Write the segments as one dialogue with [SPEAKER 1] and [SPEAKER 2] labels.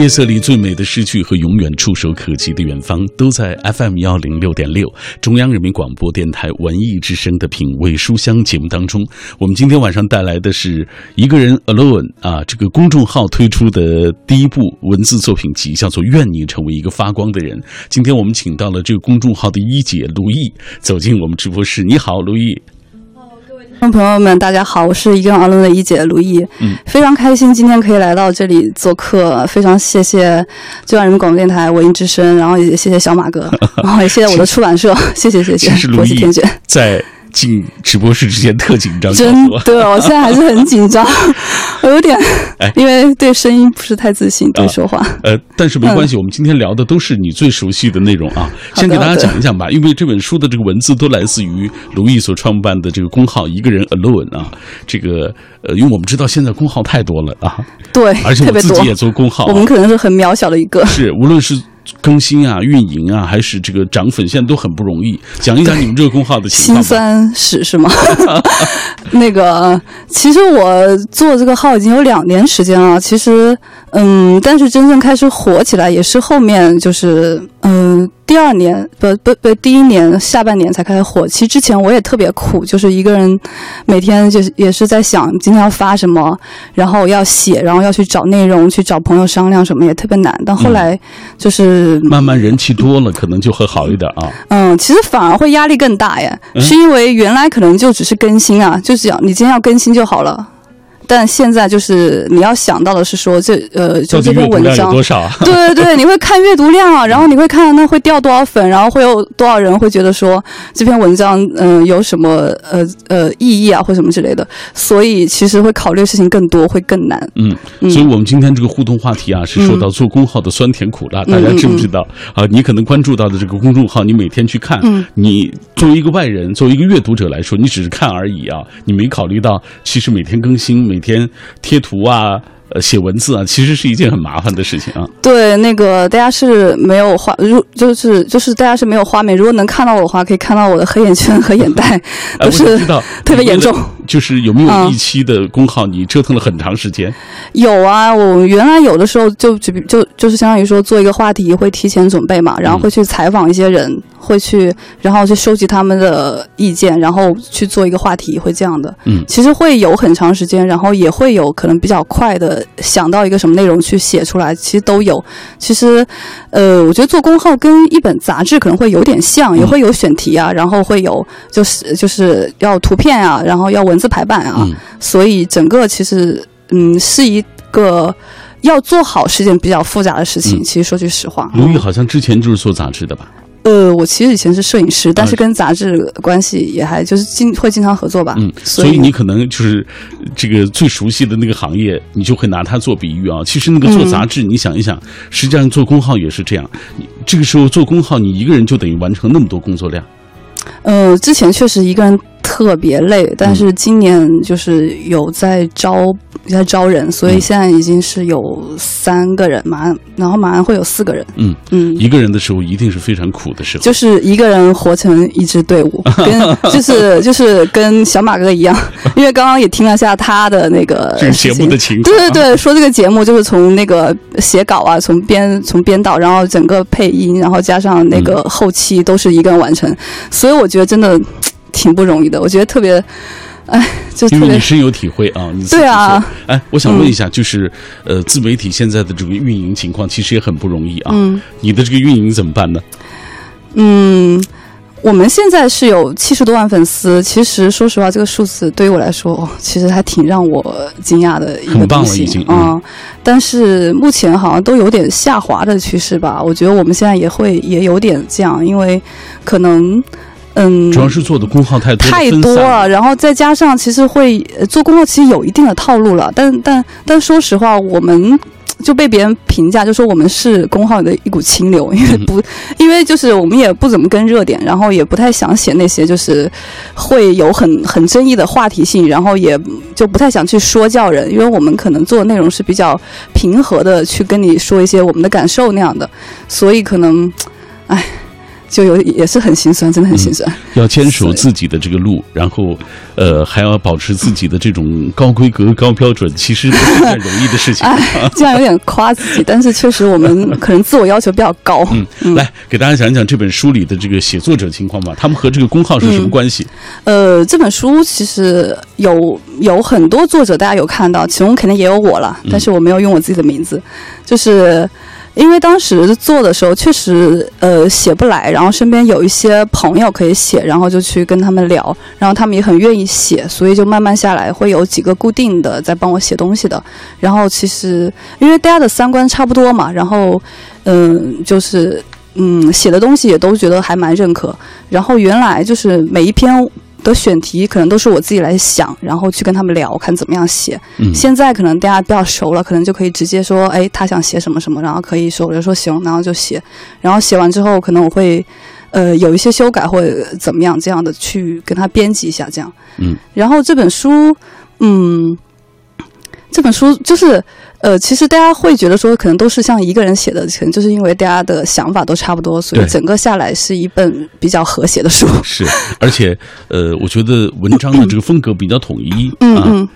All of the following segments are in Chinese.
[SPEAKER 1] 夜色里最美的诗句和永远触手可及的远方，都在 FM 幺零六点六中央人民广播电台文艺之声的品味书香节目当中。我们今天晚上带来的是一个人 alone 啊，这个公众号推出的第一部文字作品集，叫做《愿你成为一个发光的人》。今天我们请到了这个公众号的一姐卢毅走进我们直播室。你好，卢毅。
[SPEAKER 2] 众朋友们，大家好，我是一个人 alone 的一姐卢毅，
[SPEAKER 1] 嗯，
[SPEAKER 2] 非常开心今天可以来到这里做客，非常谢谢中央人民广播电台文艺之声，然后也谢谢小马哥，然后也谢谢我的出版社，谢谢谢谢国际天选，
[SPEAKER 1] 在进直播室之前特紧张，
[SPEAKER 2] 真
[SPEAKER 1] 对我
[SPEAKER 2] 的，我现在还是很紧张，我有点
[SPEAKER 1] 哎，
[SPEAKER 2] 因为对声音不是太自信，对说话，
[SPEAKER 1] 呃，但是没关系，我们今天聊的都是你最熟悉的内容啊。先给大家讲一讲吧，因为这本书的这个文字都来自于卢毅所创办的这个公号“一个人 alone” 啊。这个呃，因为我们知道现在公号太多了啊，
[SPEAKER 2] 对，
[SPEAKER 1] 而且我自己，也做公号、啊，
[SPEAKER 2] 我们可能是很渺小的一个，
[SPEAKER 1] 是无论是更新啊、运营啊，还是这个涨粉，现在都很不容易。讲一讲你们这个公号的情
[SPEAKER 2] 辛。酸史是吗？那个，其实我做这个号已经有两年时间了。其实，嗯，但是真正开始火起来也是后面，就是嗯，第二年不不不，第一年下半年才开始火。其实之前我也特别苦，就是一个人每天就是也是在想今天要发什么，然后要写，然后要去找内容，去找朋友商量什么，也特别难。但后来就是
[SPEAKER 1] 慢慢人气多了，可能就会好一点啊。
[SPEAKER 2] 嗯，其实反而会压力更大耶，
[SPEAKER 1] 嗯
[SPEAKER 2] 是因为原来可能就只是更新啊，就是讲你今天要更新就好了，但现在就是你要想到的是说这呃，就这篇文章
[SPEAKER 1] 多，少啊？
[SPEAKER 2] 对对对，你会看阅读量啊，然后你会看那会掉多少粉，然后会有多少人会觉得说这篇文章嗯、有什么呃呃意义啊或什么之类的，所以其实会考虑的事情更多，会更难。
[SPEAKER 1] 嗯，
[SPEAKER 2] 嗯
[SPEAKER 1] 所以我们今天这个互动话题啊，是说到做公号的酸甜苦辣，
[SPEAKER 2] 嗯
[SPEAKER 1] 大家知不知道啊？你可能关注到的这个公众号，你每天去看，
[SPEAKER 2] 嗯
[SPEAKER 1] 你作为一个外人，作为一个阅读者来说，你只是看而已啊，你没考虑到其实每天更新、每天贴图啊。呃，写文字啊，其实是一件很麻烦的事情啊。
[SPEAKER 2] 对，那个大家是没有画，如就是就是大家是没有画面，如果能看到我的话，可以看到我的黑眼圈和眼袋都是特别严重
[SPEAKER 1] 就是有没有
[SPEAKER 2] 嗯
[SPEAKER 1] 一期的公号，你折腾了很长时间？
[SPEAKER 2] 有啊，我原来有的时候就就就就是相当于说做一个话题会提前准备嘛，然后会去采访一些人，会去然后去收集他们的意见，然后去做一个话题，会这样的。
[SPEAKER 1] 嗯
[SPEAKER 2] 其实会有很长时间，然后也会有可能比较快的想到一个什么内容去写出来，其实都有。其实，呃，我觉得做公号跟一本杂志可能会有点像，也
[SPEAKER 1] 嗯
[SPEAKER 2] 会有选题啊，然后会有就是就是要图片啊，然后要文字排版啊，
[SPEAKER 1] 嗯
[SPEAKER 2] 所以整个其实嗯是一个要做好是件比较复杂的事情。
[SPEAKER 1] 嗯
[SPEAKER 2] 其实说句实话，
[SPEAKER 1] 卢毅好像之前就是做杂志的吧？
[SPEAKER 2] 呃，我其实以前是摄影师，但是
[SPEAKER 1] 啊
[SPEAKER 2] 跟杂志关系也还就是经会经常合作吧。
[SPEAKER 1] 嗯，
[SPEAKER 2] 所
[SPEAKER 1] 所以你可能就是这个最熟悉的那个行业，你就会拿它做比喻啊。其实那个做杂志，你想一想，实际上做公号也是这样。你这个时候做公号，你一个人就等于完成那么多工作量。
[SPEAKER 2] 呃，之前确实一个人特别累，但是今年就是有在招在招人，所以
[SPEAKER 1] 嗯。
[SPEAKER 2] 现在已经是有三个人，马上然后马上会有四个人。
[SPEAKER 1] 嗯，
[SPEAKER 2] 嗯，
[SPEAKER 1] 一个人的时候一定是非常苦的时候。
[SPEAKER 2] 就是一个人活成一支队伍，跟就是就是跟小马哥一样，因为刚刚也听了下他的那个
[SPEAKER 1] 这个节目的情。况，
[SPEAKER 2] 对对对，说这个节目就是从那个写稿啊，从编从编导，然后整个配音，然后加上那个后期都是一个人完成，所以我觉得真的挺不容易的。我觉得特别，哎，就
[SPEAKER 1] 因为你深有体会啊。你
[SPEAKER 2] 对啊。
[SPEAKER 1] 哎，我想问一下，就是呃，自媒体现在的这个运营情况，其实也很不容易啊。
[SPEAKER 2] 嗯
[SPEAKER 1] 你的这个运营怎么办呢？
[SPEAKER 2] 嗯。我们现在是有七十多万粉丝，其实说实话，这个数字对于我来说，哦其实还挺让我惊讶的一个
[SPEAKER 1] 很棒
[SPEAKER 2] 东西
[SPEAKER 1] 了已经
[SPEAKER 2] 啊、
[SPEAKER 1] 嗯
[SPEAKER 2] 但是目前好像都有点下滑的趋势吧。我觉得我们现在也会也有点这样，因为可能嗯，
[SPEAKER 1] 主要是做的公号太多，
[SPEAKER 2] 太多了，然后再加上其实会呃做公号，其实有一定的套路了。但但但说实话，我们就被别人评价，就说我们是工号里的一股清流，因为
[SPEAKER 1] 嗯
[SPEAKER 2] 不，因为就是我们也不怎么跟热点，然后也不太想写那些就是会有很很争议的话题性，然后也就不太想去说教人，因为我们可能做的内容是比较平和的，去跟你说一些我们的感受那样的，所以可能，唉。就有也是很心酸，真的很心酸。
[SPEAKER 1] 要坚守自己的这个路，然后，呃，还要保持自己的这种高规格、高标准，其实不是件容易的事情。
[SPEAKER 2] 哎，这样有点夸自己，但是确实我们可能自我要求比较高。
[SPEAKER 1] 嗯，来给大家讲一讲这本书里的这个写作者情况吧，他们和这个公号是什么关系？
[SPEAKER 2] 呃，这本书其实有有很多作者，大家有看到，其中肯定也有我了，但是我没有用我自己的名字，就是。因为当时做的时候确实呃写不来，然后身边有一些朋友可以写，然后就去跟他们聊，然后他们也很愿意写，所以就慢慢下来会有几个固定的在帮我写东西的。然后其实因为大家的三观差不多嘛，然后嗯就是嗯写的东西也都觉得还蛮认可。然后原来就是每一篇。的选题可能都是我自己来想，然后去跟他们聊，看怎么样写。现在可能大家比较熟了，可能就可以直接说，哎，他想写什么什么，然后可以说，我就说行，然后就写。然后写完之后，可能我会，呃，有一些修改或者怎么样这样的去跟他编辑一下，这样。
[SPEAKER 1] 嗯。
[SPEAKER 2] 然后这本书，嗯，这本书就是。呃，其实大家会觉得说，可能都是像一个人写的，可能就是因为大家的想法都差不多，所以整个下来是一本比较和谐的书。
[SPEAKER 1] 是，而且，呃，我觉得文章的这个风格比较统一。
[SPEAKER 2] 嗯嗯。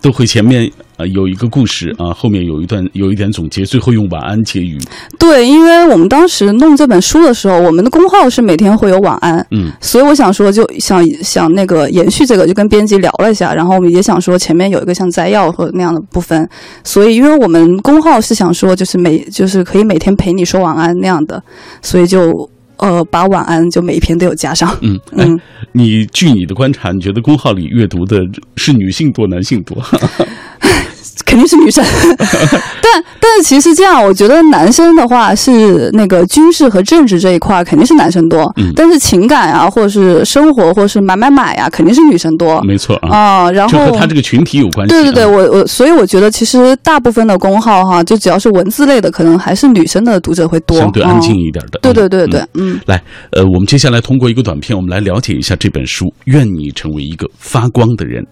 [SPEAKER 1] 都会前面啊有一个故事啊，后面有一段有一点总结，最后用晚安结语。
[SPEAKER 2] 对，因为我们当时弄这本书的时候，我们的公号是每天会有晚安，
[SPEAKER 1] 嗯，
[SPEAKER 2] 所以我想说，就想想那个延续这个，就跟编辑聊了一下，然后我们也想说前面有一个像摘要和那样的部分，所以因为我们公号是想说就是每就是可以每天陪你说晚安那样的，所以就。呃，把晚安就每一篇都有加上。
[SPEAKER 1] 嗯嗯，你据你的观察，你觉得公号里阅读的是女性多，男性多？
[SPEAKER 2] 肯定是女生，但但是其实这样，我觉得男生的话是那个军事和政治这一块肯定是男生多，但是情感啊，或者是生活，或者是买买买呀，肯定是女生多。
[SPEAKER 1] 没错
[SPEAKER 2] 啊，然后
[SPEAKER 1] 和他这个群体有关系。
[SPEAKER 2] 对对对，我我所以我觉得其实大部分的公号哈，就只要是文字类的，可能还是女生的读者会多，
[SPEAKER 1] 相对安静一点的。
[SPEAKER 2] 对对对对，嗯。
[SPEAKER 1] 来，呃，我们接下来通过一个短片，我们来了解一下这本书。愿你成为一个发光的人。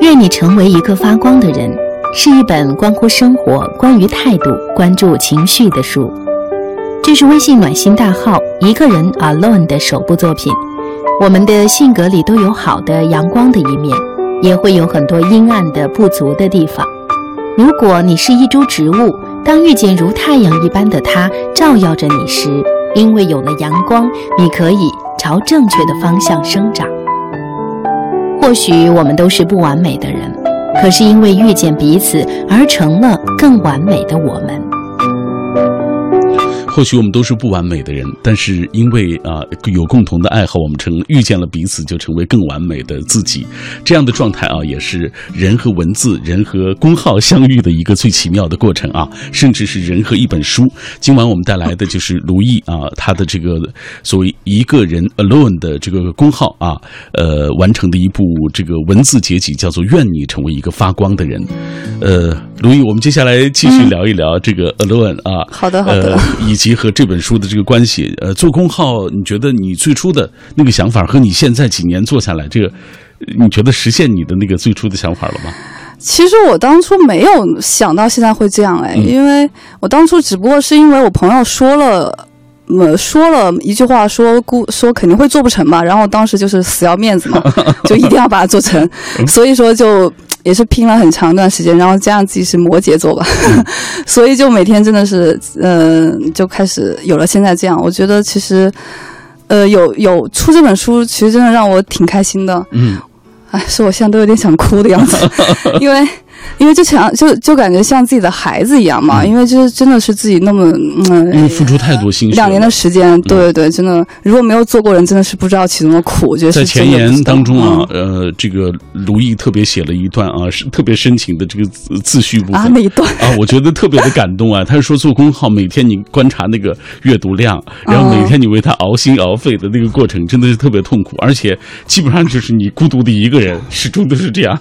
[SPEAKER 3] 愿你成为一个发光的人。是一本关乎生活、关于态度、关注情绪的书。这是微信暖心大号一个人 alone 的首部作品。我们的性格里都有好的、阳光的一面，也会有很多阴暗的、不足的地方。如果你是一株植物，当遇见如太阳一般的它照耀着你时，因为有了阳光，你可以朝正确的方向生长。或许我们都是不完美的人。可是因为遇见彼此而成了更完美的我们。
[SPEAKER 1] 或许我们都是不完美的人，但是因为啊有共同的爱好，我们成遇见了彼此，就成为更完美的自己。这样的状态啊，也是人和文字、人和公号相遇的一个最奇妙的过程啊，甚至是人和一本书。今晚我们带来的就是卢毅啊，他的这个所谓一个人 alone 的这个公号啊，呃，完成的一部这个文字结集，叫做《愿你成为一个发光的人》。呃，卢毅，我们接下来继续聊一聊这个 alone 啊。
[SPEAKER 2] 好的，好的。
[SPEAKER 1] 以及和这本书的这个关系，呃，做公号，你觉得你最初的那个想法和你现在几年做下来，这个你觉得实现你的那个最初的想法了吗？
[SPEAKER 2] 其实我当初没有想到现在会这样哎，因为我当初只不过是因为我朋友说了，呃，说了一句话，说估说肯定会做不成嘛，然后当时就是死要面子嘛，就一定要把它做成，所以说就。也是拼了很长一段时间，然后加上自己是摩羯座吧，所以就每天真的是，嗯，就开始有了现在这样。我觉得其实，呃，有有出这本书，其实真的让我挺开心的。
[SPEAKER 1] 嗯，
[SPEAKER 2] 哎，是我现在都有点想哭的样子，因为。因为就像就就感觉像自己的孩子一样嘛，因为就是真的是自己那么嗯，
[SPEAKER 1] 因为付出太多心血，
[SPEAKER 2] 两年的时间，对对对，真的如果没有做过人，真的是不知道其中的苦。我觉得
[SPEAKER 1] 在前言当中啊，呃，这个卢毅特别写了一段啊，是特别深情的这个自序部分
[SPEAKER 2] 啊，那一段
[SPEAKER 1] 啊，我觉得特别的感动啊。他是说做公号，每天你观察那个阅读量，然后每天你为他熬心熬肺的那个过程，真的是特别痛苦，而且基本上就是你孤独的一个人，始终都是这样。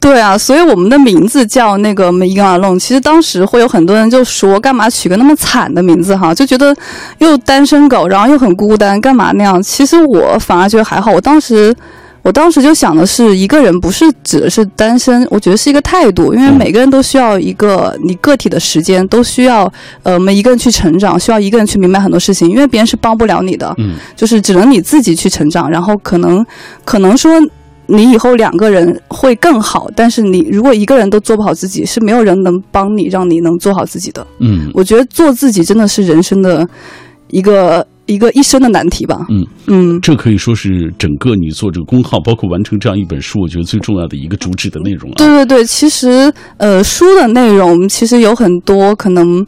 [SPEAKER 2] 对啊，所以我们的名字叫那个 e g a Alone。其实当时会有很多人就说，干嘛取个那么惨的名字哈？就觉得又单身狗，然后又很孤单，干嘛那样？其实我反而觉得还好。我当时我当时就想的是，一个人不是指的是单身，我觉得是一个态度，因为
[SPEAKER 1] 嗯
[SPEAKER 2] 每个人都需要一个你个体的时间，都需要呃我们一个人去成长，需要一个人去明白很多事情，因为别人是帮不了你的，
[SPEAKER 1] 嗯
[SPEAKER 2] 就是只能你自己去成长，然后可能可能说。你以后两个人会更好，但是你如果一个人都做不好自己，是没有人能帮你，让你能做好自己的。
[SPEAKER 1] 嗯
[SPEAKER 2] 我觉得做自己真的是人生的一个一个一生的难题吧。
[SPEAKER 1] 嗯
[SPEAKER 2] 嗯，
[SPEAKER 1] 这可以说是整个你做这个公号，包括完成这样一本书，我觉得最重要的一个主旨的内容
[SPEAKER 2] 对
[SPEAKER 1] 啊。
[SPEAKER 2] 对对，其实呃，书的内容其实有很多可能。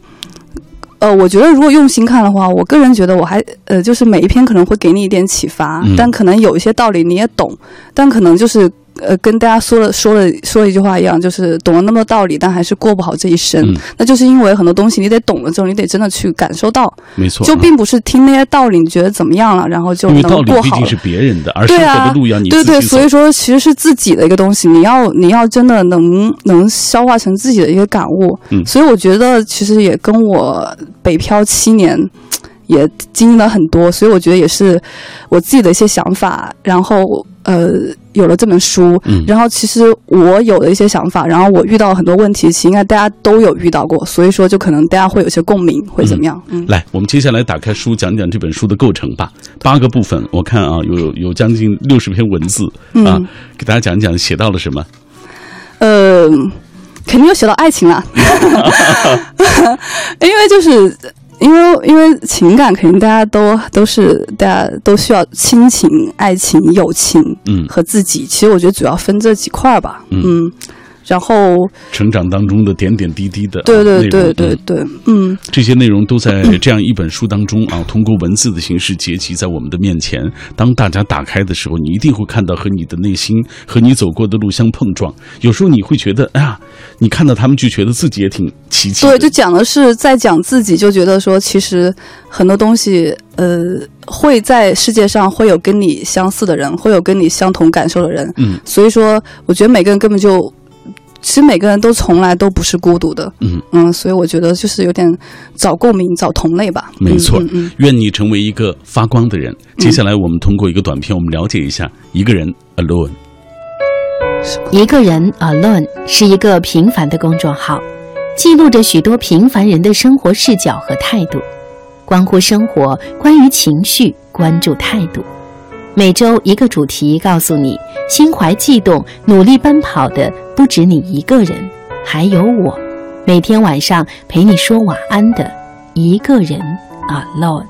[SPEAKER 2] 呃，我觉得如果用心看的话，我个人觉得我还呃，就是每一篇可能会给你一点启发，
[SPEAKER 1] 嗯。
[SPEAKER 2] 但可能有一些道理你也懂，但可能就是呃，跟大家说了说了说了一句话一样，就是懂了那么多道理，但还是过不好这一生。
[SPEAKER 1] 嗯
[SPEAKER 2] 那就是因为很多东西你得懂了之后，你得真的去感受到，
[SPEAKER 1] 没错，
[SPEAKER 2] 就
[SPEAKER 1] 啊
[SPEAKER 2] 并不是听那些道理，你觉得怎么样了，然后就能过好了
[SPEAKER 1] 道理毕竟是。别人的，而生活
[SPEAKER 2] 对啊
[SPEAKER 1] 的路要你
[SPEAKER 2] 对对，所以。说其实是自己的一个东西，你要你要真的能能消化成自己的一个感悟。
[SPEAKER 1] 嗯
[SPEAKER 2] 所以我觉得其实也跟我北漂七年。也经历了很多，所以我觉得也是我自己的一些想法，然后呃有了这本书，
[SPEAKER 1] 嗯
[SPEAKER 2] 然后其实我有的一些想法，然后我遇到很多问题，其实应该大家都有遇到过，所以说就可能大家会有些共鸣，会怎么样？嗯，
[SPEAKER 1] 来，我们接下来打开书，讲讲这本书的构成吧。八个部分，我看啊，有有将近六十篇文字啊
[SPEAKER 2] 嗯，
[SPEAKER 1] 给大家讲讲写到了什么。
[SPEAKER 2] 呃，肯定有写到爱情了，因为就是因为因为情感肯定大家都都是大家都需要亲情、爱情、友情
[SPEAKER 1] 嗯，
[SPEAKER 2] 和自己。其实我觉得主要分这几块儿吧，
[SPEAKER 1] 嗯。
[SPEAKER 2] 嗯，然后
[SPEAKER 1] 成长当中的点点滴滴的啊
[SPEAKER 2] 对对对对
[SPEAKER 1] 嗯
[SPEAKER 2] 对，嗯
[SPEAKER 1] 这些内容都在 这样一本书当中啊，通过文字的形式结集在我们的面前。当大家打开的时候，你一定会看到和你的内心、和你走过的路相碰撞。有时候你会觉得，哎呀，你看到他们就觉得自己也挺奇迹。
[SPEAKER 2] 对，就讲的是在讲自己，就觉得说其实很多东西，呃，会在世界上会有跟你相似的人，会有跟你相同感受的人，
[SPEAKER 1] 嗯
[SPEAKER 2] 所以说，我觉得每个人根本就，其实每个人都从来都不是孤独的，
[SPEAKER 1] 嗯
[SPEAKER 2] 嗯，所以我觉得就是有点找共鸣、找同类吧。
[SPEAKER 1] 没错
[SPEAKER 2] 嗯嗯
[SPEAKER 1] 愿你成为一个发光的人。接下来，我们通过一个短片，我们了解一下一个人 alone。
[SPEAKER 3] 一个人 Alone 是一个平凡的公众号，记录着许多平凡人的生活视角和态度，关乎生活，关于情绪，关注态度。每周一个主题，告诉你心怀悸动、努力奔跑的不止你一个人，还有我。每天晚上陪你说晚安的一个人 Alone。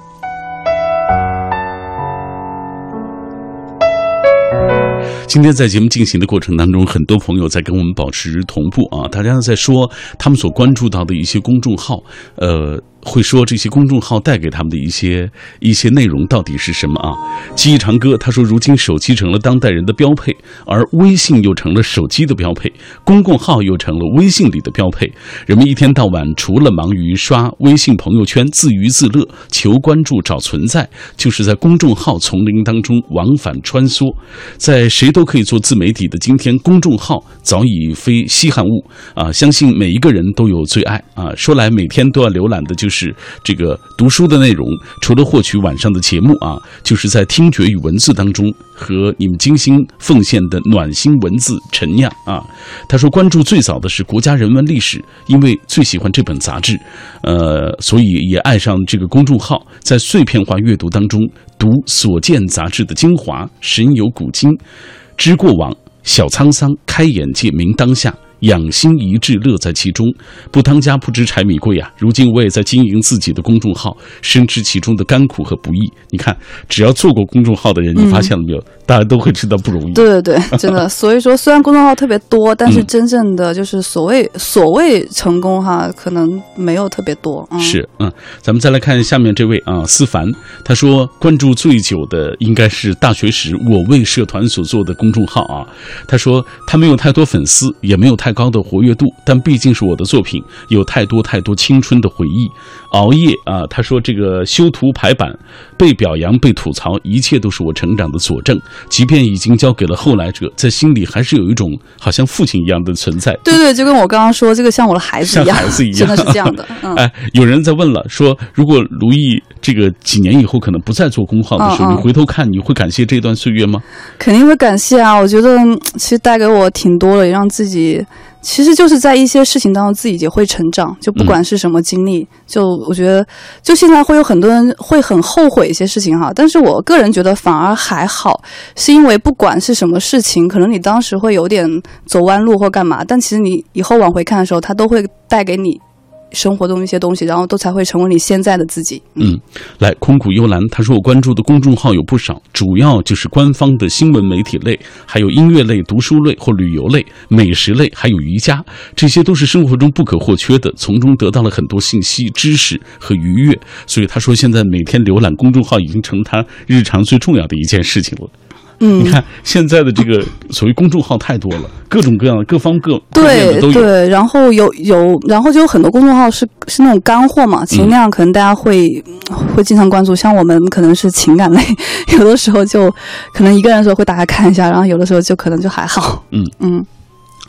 [SPEAKER 1] 今天在节目进行的过程当中，很多朋友在跟我们保持同步啊，大家在说他们所关注到的一些公众号，呃，会说这些公众号带给他们的一些一些内容到底是什么啊？记忆长歌他说，如今手机成了当代人的标配，而微信又成了手机的标配，公共号又成了微信里的标配。人们一天到晚除了忙于刷微信朋友圈自娱自乐、求关注、找存在，就是在公众号丛林当中往返穿梭。在谁都可以做自媒体的今天，公众号早已非稀罕物啊！相信每一个人都有最爱啊。说来每天都要浏览的就是是这个读书的内容，除了获取晚上的节目啊，就是在听觉与文字当中和你们精心奉献的暖心文字陈酿啊。他说，关注最早的是国家人文历史，因为最喜欢这本杂志，呃，所以也爱上这个公众号，在碎片化阅读当中读所见杂志的精华，神游古今，知过往，晓沧桑，开眼界，明当下。养心一致，乐在其中。不当家不知柴米贵啊！如今我也在经营自己的公众号，深知其中的甘苦和不易。你看，只要做过公众号的人，你发现了没有？大家都会知道不容易。
[SPEAKER 2] 对对对，真的。所以说，虽然公众号特别多，但是
[SPEAKER 1] 嗯
[SPEAKER 2] 真正的就是所谓、所谓成功哈，可能没有特别多。嗯、
[SPEAKER 1] 是，嗯，咱们再来看下面这位啊，思凡，他说关注最久的应该是大学时我为社团所做的公众号啊。他说他没有太多粉丝，也没有太高的活跃度，但毕竟是我的作品，有太多太多青春的回忆。熬夜啊，他说这个修图排版，被表扬被吐槽，一切都是我成长的佐证。即便已经交给了后来者，在心里还是有一种好像父亲一样的存在。
[SPEAKER 2] 对对，就跟我刚刚说这个像我的孩子一样，
[SPEAKER 1] 像孩子一样
[SPEAKER 2] 真的是这样的。嗯，
[SPEAKER 1] 哎，有人在问了，说如果卢毅这个几年以后可能不再做公号的时候，
[SPEAKER 2] 嗯嗯
[SPEAKER 1] 你回头看，你会感谢这段岁月吗？
[SPEAKER 2] 肯定会感谢啊！我觉得嗯其实带给我挺多的，也让自己其实就是在一些事情当中自己也会成长。就不管是什么经历，就我觉得就现在会有很多人会很后悔一些事情哈，但是我个人觉得反而还好，是因为不管是什么事情，可能你当时会有点走弯路或干嘛，但其实你以后往回看的时候，它都会带给你生活中一些东西，然后都才会成为你现在的自己。
[SPEAKER 1] 嗯，来，空谷幽兰，他说我关注的公众号有不少，主要就是官方的新闻媒体类，还有音乐类、读书类或旅游类、美食类，还有瑜伽，这些都是生活中不可或缺的，从中得到了很多信息、知识和愉悦。所以他说，现在每天浏览公众号已经成他日常最重要的一件事情了。
[SPEAKER 2] 嗯
[SPEAKER 1] 你，看现在的这个所谓公众号太多了，各种各样的、各方各。
[SPEAKER 2] 对对，然后有有，然后就有很多公众号是是那种干货嘛，其实那样可能大家会、会经常关注。像我们可能是情感类，有的时候就可能一个人的时候会打开看一下，然后有的时候就可能就还好。
[SPEAKER 1] 嗯
[SPEAKER 2] 嗯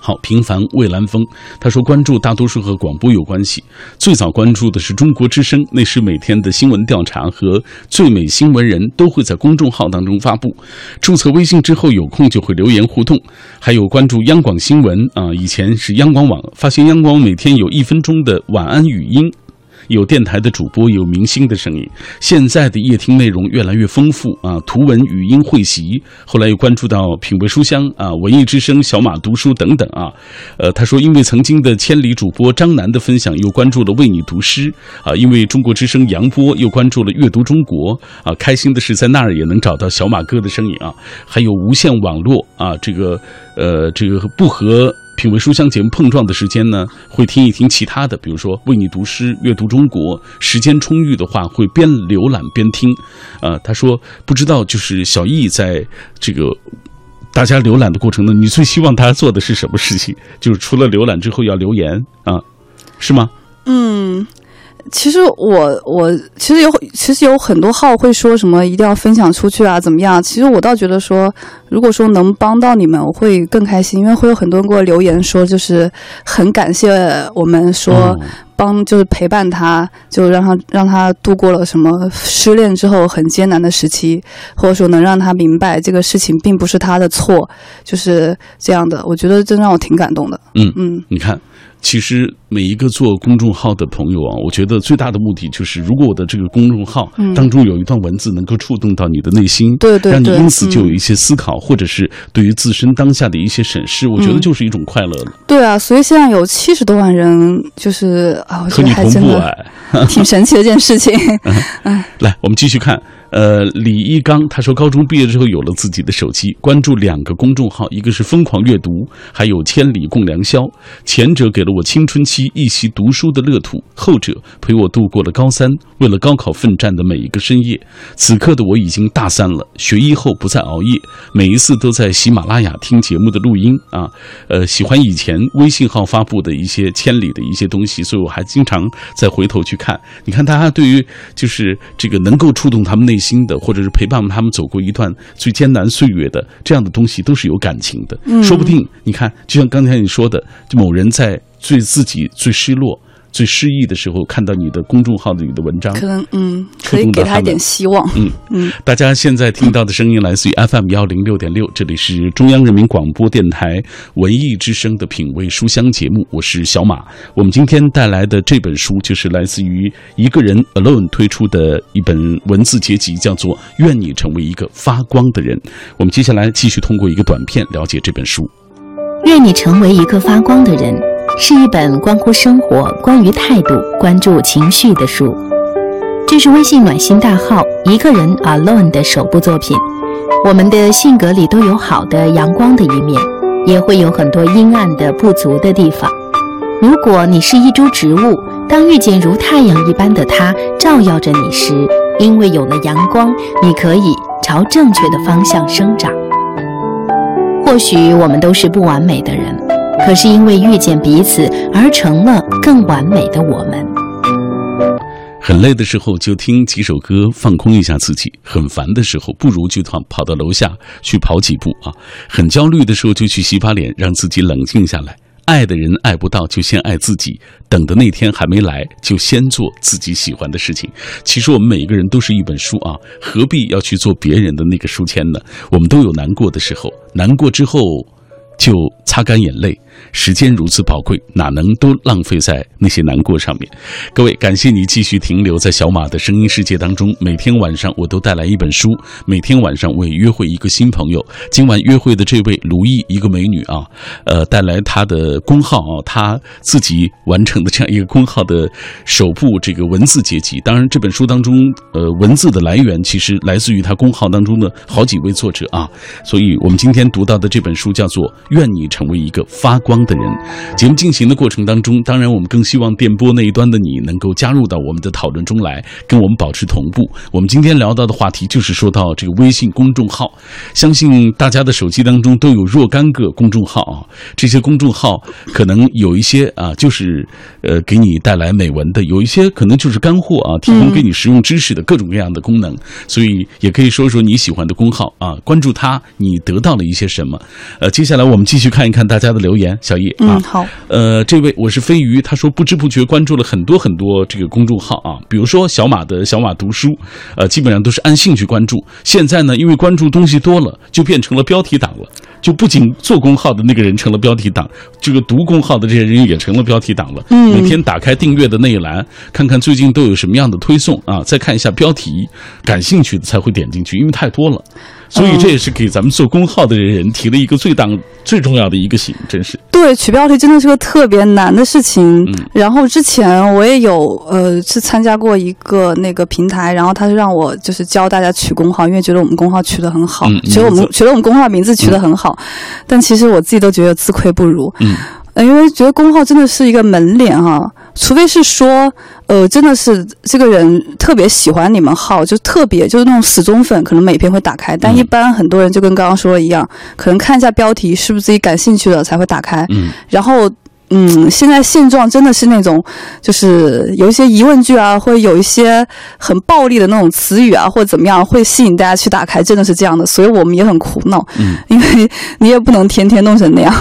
[SPEAKER 1] 好，平凡蔚蓝风，他说关注大多数和广播有关系，最早关注的是中国之声，那时每天的新闻调查和最美新闻人都会在公众号当中发布。注册微信之后，有空就会留言互动，还有关注央广新闻啊、以前是央广网，发现央广每天有一分钟的晚安语音。有电台的主播，有明星的声音。现在的夜听内容越来越丰富啊，图文语音汇集。后来又关注到品味书香啊、文艺之声、小马读书等等啊。呃，他说，因为曾经的千里主播张楠的分享，又关注了为你读诗啊。因为中国之声杨波，又关注了阅读中国啊。开心的是，在那儿也能找到小马哥的身影啊。还有无线网络啊，这个呃，这个不和。品味书香节目碰撞的时间呢，会听一听其他的，比如说为你读诗、阅读中国。时间充裕的话，会边浏览边听。呃，他说不知道，就是小易在这个大家浏览的过程呢，你最希望他做的是什么事情？就是除了浏览之后要留言啊，是吗？
[SPEAKER 2] 嗯。其实我我其实有其实有很多号会说什么一定要分享出去啊怎么样？其实我倒觉得说，如果说能帮到你们，我会更开心，因为会有很多人给我留言说，就是很感谢我们说
[SPEAKER 1] 哦
[SPEAKER 2] 帮就是陪伴他，就让他让他度过了什么失恋之后很艰难的时期，或者说能让他明白这个事情并不是他的错，就是这样的。我觉得真让我挺感动的。
[SPEAKER 1] 嗯
[SPEAKER 2] 嗯
[SPEAKER 1] 你看，其实每一个做公众号的朋友啊，我觉得最大的目的就是，如果我的这个公众号
[SPEAKER 2] 嗯
[SPEAKER 1] 当中有一段文字能够触动到你的内心，让你
[SPEAKER 2] 对让你
[SPEAKER 1] 因此就有
[SPEAKER 2] 嗯
[SPEAKER 1] 一些思考，或者是对于自身当下的一些审视，我觉得
[SPEAKER 2] 嗯
[SPEAKER 1] 就是一种快乐了。
[SPEAKER 2] 对啊，所以现在有七十多万人，就是啊，我觉得
[SPEAKER 1] 和你同
[SPEAKER 2] 还真的
[SPEAKER 1] 步哎。
[SPEAKER 2] 挺神奇的一件事情。
[SPEAKER 1] 来，我们继续看。呃，李一刚他说，高中毕业之后有了自己的手机，关注两个公众号，一个是疯狂阅读，还有千里共良宵。前者给了我青春期一席读书的乐土，后者陪我度过了高三，为了高考奋战的每一个深夜。此刻的我已经大三了，学医后不再熬夜，每一次都在喜马拉雅听节目的录音啊。呃，喜欢以前微信号发布的一些千里的一些东西，所以我还经常再回头去看。你看，大家对于就是这个能够触动他们内心的，或者是陪伴他们走过一段最艰难岁月的这样的东西，都是有感情的。
[SPEAKER 2] 嗯
[SPEAKER 1] 说不定你看，就像刚才你说的，就某人在最自己最失落、最失意的时候，看到你的公众号里的文章，
[SPEAKER 2] 可能嗯，可以给他一点希望。
[SPEAKER 1] 嗯
[SPEAKER 2] 嗯，
[SPEAKER 1] 大家现在听到的声音来自于 FM 幺零六点六，这里是中央人民广播电台文艺之声的品味书香节目，我是小马。我们今天带来的这本书就是来自于一个人 Alone 推出的一本文字结集，叫做《愿你成为一个发光的人》。我们接下来继续通过一个短片了解这本书。
[SPEAKER 3] 愿你成为一个发光的人，是一本关乎生活、关于态度、关注情绪的书。这是微信暖心大号一个人 Alone 的首部作品。我们的性格里都有好的、阳光的一面，也会有很多阴暗的、不足的地方。如果你是一株植物，当遇见如太阳一般的它照耀着你时，因为有了阳光，你可以朝正确的方向生长。或许我们都是不完美的人，可是因为遇见彼此而成了更完美的我们。
[SPEAKER 1] 很累的时候就听几首歌放空一下自己，很烦的时候不如就跑跑到楼下去跑几步啊，很焦虑的时候就去洗把脸，让自己冷静下来。爱的人爱不到就先爱自己，等的那天还没来就先做自己喜欢的事情。其实我们每个人都是一本书啊，何必要去做别人的那个书签呢？我们都有难过的时候，难过之后就擦干眼泪。时间如此宝贵，哪能都浪费在那些难过上面？各位，感谢你继续停留在小马的声音世界当中。每天晚上我都带来一本书，每天晚上我也约会一个新朋友。今晚约会的这位卢毅，一个美女啊，呃，带来她的公号啊，她自己完成的这样一个公号的首部这个文字结集。当然，这本书当中，呃，文字的来源其实来自于她公号当中的好几位作者啊。所以我们今天读到的这本书叫做《愿你成为一个发》。光的人，节目进行的过程当中，当然我们更希望电波那一端的你能够加入到我们的讨论中来，跟我们保持同步。我们今天聊到的话题就是说到这个微信公众号，相信大家的手机当中都有若干个公众号啊，这些公众号可能有一些啊，就是呃给你带来美文的，有一些可能就是干货啊，提供给你实用知识的各种各样的功能，所以也可以说说你喜欢的公号啊，关注它，你得到了一些什么？呃，接下来我们继续看一看大家的留言。小易啊，
[SPEAKER 2] 好，
[SPEAKER 1] 呃，这位我是飞鱼，他说不知不觉关注了很多很多这个公众号啊，比如说小马的小马读书，呃，基本上都是按兴趣关注。现在呢，因为关注东西多了，就变成了标题党了，就不仅做公号的那个人成了标题党，这个读公号的这些人也成了标题党了。嗯，每天打开订阅的那一栏，看看最近都有什么样的推送啊，再看一下标题，感兴趣的才会点进去，因为太多了。所以这也是给咱们做公号的人提了一个最当最重要的一个醒，真是。
[SPEAKER 2] 对，取标题真的是个特别难的事情。嗯。然后之前我也有呃，去参加过一个那个平台，然后他是让我就是教大家取公号，因为觉得我们公号取得很好，觉得我们觉得我们公号名字取得很好，但其实我自己都觉得自愧不如。嗯。因为觉得公号真的是一个门脸哈，除非是说。呃，真的是这个人特别喜欢你们号，就特别就是那种死忠粉，可能每篇会打开。但一般很多人就跟刚刚说的一样，可能看一下标题是不是自己感兴趣的才会打开。嗯，然后。嗯，现在现状真的是那种，就是有一些疑问句啊，会有一些很暴力的那种词语啊，或者怎么样，会吸引大家去打开，真的是这样的。所以我们也很苦恼，嗯，因为你也不能天天弄成那样，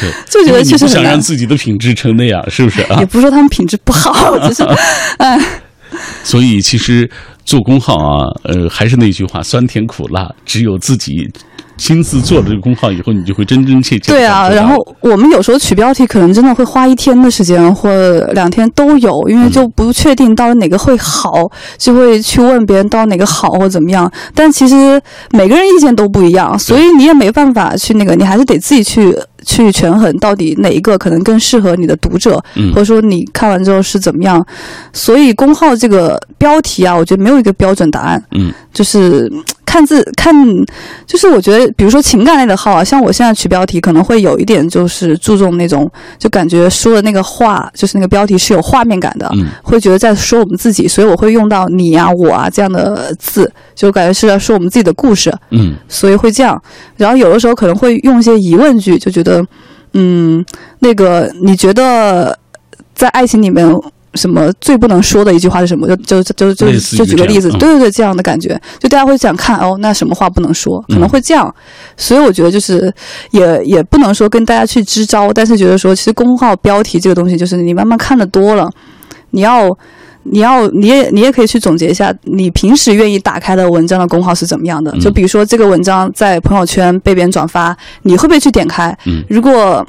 [SPEAKER 1] 对，
[SPEAKER 2] 就觉得确实很
[SPEAKER 1] 想让自己的品质成那样，是不是啊？
[SPEAKER 2] 也不是说他们品质不好，只是，哎。
[SPEAKER 1] 所以其实做公号啊，呃，还是那句话，酸甜苦辣，只有自己。亲自做了这个公号以后，你就会真真切切。
[SPEAKER 2] 对啊，然后我们有时候取标题，可能真的会花一天的时间，或两天都有，因为就不确定到底哪个会好，就会去问别人到哪个好或怎么样。但其实每个人意见都不一样，所以你也没办法去那个，你还是得自己去去权衡到底哪一个可能更适合你的读者，或者说你看完之后是怎么样。所以公号这个标题啊，我觉得没有一个标准答案。嗯，就是。看字看，就是我觉得，比如说情感类的号啊，像我现在取标题，可能会有一点就是注重那种，就感觉说的那个话，就是那个标题是有画面感的，会觉得在说我们自己，所以我会用到你啊、我啊这样的字，就感觉是在说我们自己的故事，嗯，所以会这样。然后有的时候可能会用一些疑问句，就觉得，嗯，那个你觉得在爱情里面。什么最不能说的一句话是什么？就就就就就举个例子，对对对，这样的感觉，就大家会想看哦，那什么话不能说？可能会这样，所以我觉得就是也也不能说跟大家去支招，但是觉得说，其实公号标题这个东西，就是你慢慢看的多了，你要你要你也你也可以去总结一下，你平时愿意打开的文章的公号是怎么样的？就比如说这个文章在朋友圈被别人转发，你会不会去点开？嗯，如果